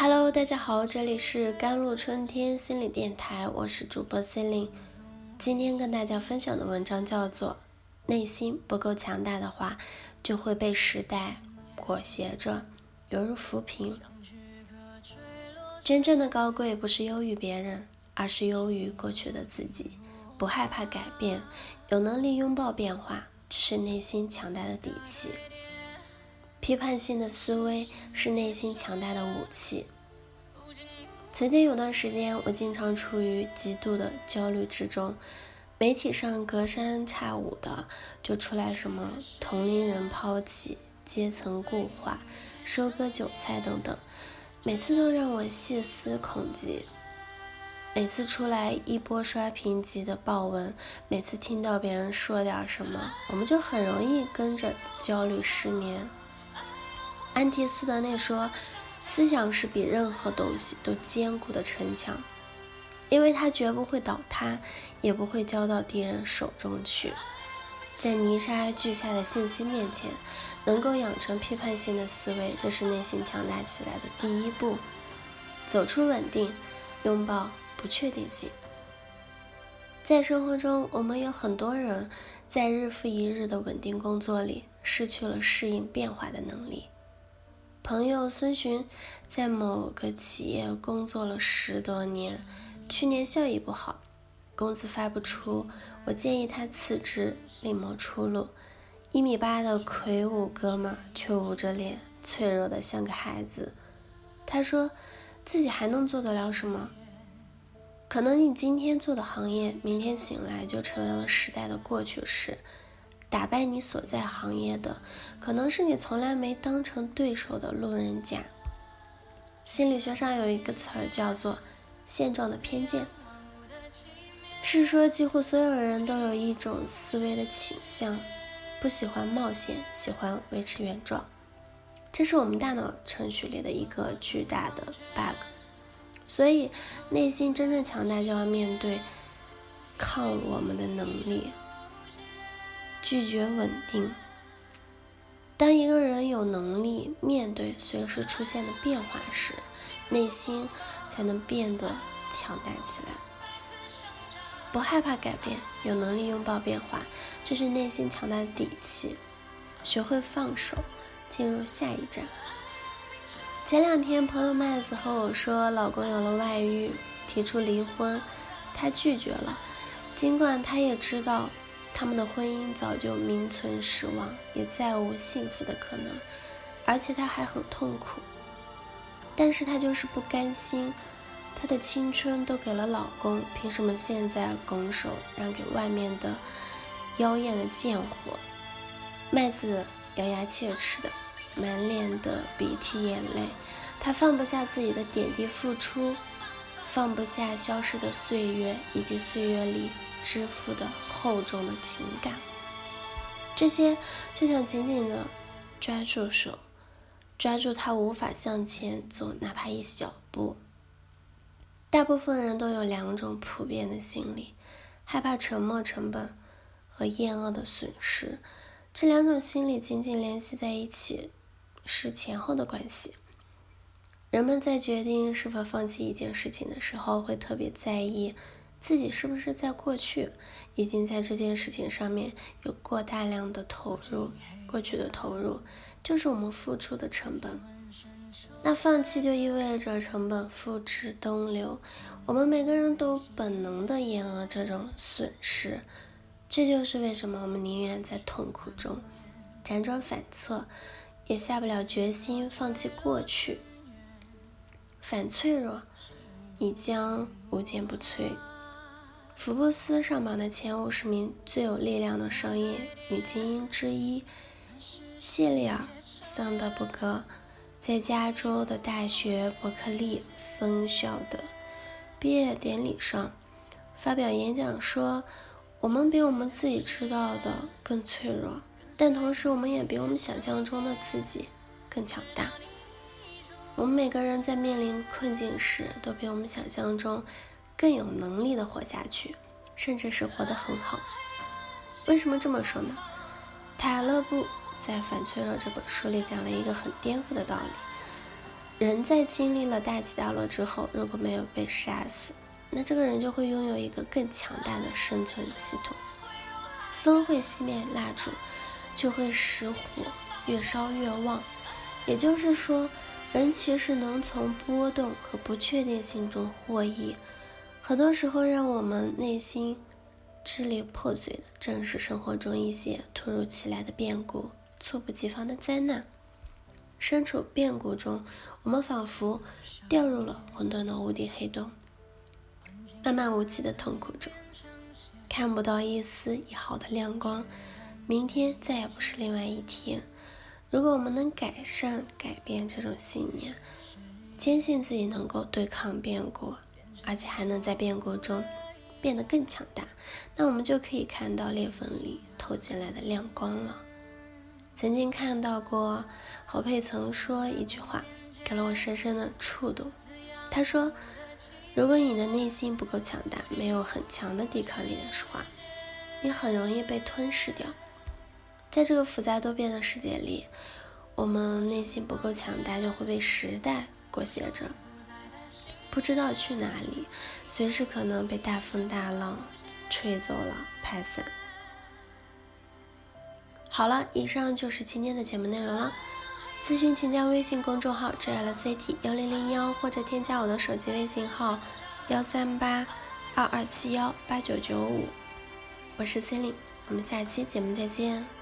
Hello，大家好，这里是甘露春天心理电台，我是主播 c e l i n e 今天跟大家分享的文章叫做《内心不够强大的话，就会被时代裹挟着，犹如浮萍》。真正的高贵不是优于别人，而是优于过去的自己，不害怕改变，有能力拥抱变化，这是内心强大的底气。批判性的思维是内心强大的武器。曾经有段时间，我经常处于极度的焦虑之中，媒体上隔三差五的就出来什么同龄人抛弃、阶层固化、收割韭菜等等，每次都让我细思恐极。每次出来一波刷屏级的爆文，每次听到别人说点什么，我们就很容易跟着焦虑失眠。安提斯德内说：“思想是比任何东西都坚固的城墙，因为它绝不会倒塌，也不会交到敌人手中去。在泥沙俱下的信息面前，能够养成批判性的思维，这是内心强大起来的第一步。走出稳定，拥抱不确定性。在生活中，我们有很多人在日复一日的稳定工作里，失去了适应变化的能力。”朋友孙寻在某个企业工作了十多年，去年效益不好，工资发不出。我建议他辞职，另谋出路。一米八的魁梧哥们儿却捂着脸，脆弱的像个孩子。他说自己还能做得了什么？可能你今天做的行业，明天醒来就成为了时代的过去式。打败你所在行业的，可能是你从来没当成对手的路人甲。心理学上有一个词儿叫做“现状的偏见”，是说几乎所有人都有一种思维的倾向，不喜欢冒险，喜欢维持原状。这是我们大脑程序里的一个巨大的 bug。所以，内心真正强大，就要面对抗我们的能力。拒绝稳定。当一个人有能力面对随时出现的变化时，内心才能变得强大起来。不害怕改变，有能力拥抱变化，这是内心强大的底气。学会放手，进入下一站。前两天，朋友麦子和我说，老公有了外遇，提出离婚，她拒绝了，尽管她也知道。他们的婚姻早就名存实亡，也再无幸福的可能，而且她还很痛苦。但是她就是不甘心，她的青春都给了老公，凭什么现在拱手让给外面的妖艳的贱货？麦子咬牙切齿的，满脸的鼻涕眼泪，她放不下自己的点滴付出，放不下消失的岁月以及岁月里。支付的厚重的情感，这些就像紧紧的抓住手，抓住他无法向前走哪怕一小步。大部分人都有两种普遍的心理：害怕沉默成本和厌恶的损失。这两种心理紧紧联系在一起，是前后的关系。人们在决定是否放弃一件事情的时候，会特别在意。自己是不是在过去已经在这件事情上面有过大量的投入？过去的投入就是我们付出的成本。那放弃就意味着成本付之东流。我们每个人都本能的厌恶这种损失，这就是为什么我们宁愿在痛苦中辗转反侧，也下不了决心放弃过去。反脆弱，你将无坚不摧。福布斯上榜的前五十名最有力量的商业女精英之一，谢丽尔·桑德伯格，在加州的大学伯克利分校的毕业典礼上发表演讲说：“我们比我们自己知道的更脆弱，但同时我们也比我们想象中的自己更强大。我们每个人在面临困境时，都比我们想象中。”更有能力的活下去，甚至是活得很好。为什么这么说呢？塔勒布在《反脆弱》这本书里讲了一个很颠覆的道理：人在经历了大起大落之后，如果没有被杀死，那这个人就会拥有一个更强大的生存系统。风会熄灭蜡烛，就会使火越烧越旺。也就是说，人其实能从波动和不确定性中获益。很多时候，让我们内心支离破碎的，正是生活中一些突如其来的变故、猝不及防的灾难。身处变故中，我们仿佛掉入了混沌的无底黑洞，漫漫无际的痛苦中，看不到一丝一毫的亮光。明天再也不是另外一天。如果我们能改善、改变这种信念，坚信自己能够对抗变故，而且还能在变故中变得更强大，那我们就可以看到裂缝里透进来的亮光了。曾经看到过侯佩曾说一句话，给了我深深的触动。他说：“如果你的内心不够强大，没有很强的抵抗力的话，你很容易被吞噬掉。在这个复杂多变的世界里，我们内心不够强大，就会被时代裹挟着，不知道去哪里，随时可能被大风大浪吹走了，拍散。”好了，以上就是今天的节目内容了。咨询请加微信公众号 “jlct 幺零零幺”或者添加我的手机微信号幺三八二二七幺八九九五。我是 c e l i n e 我们下期节目再见。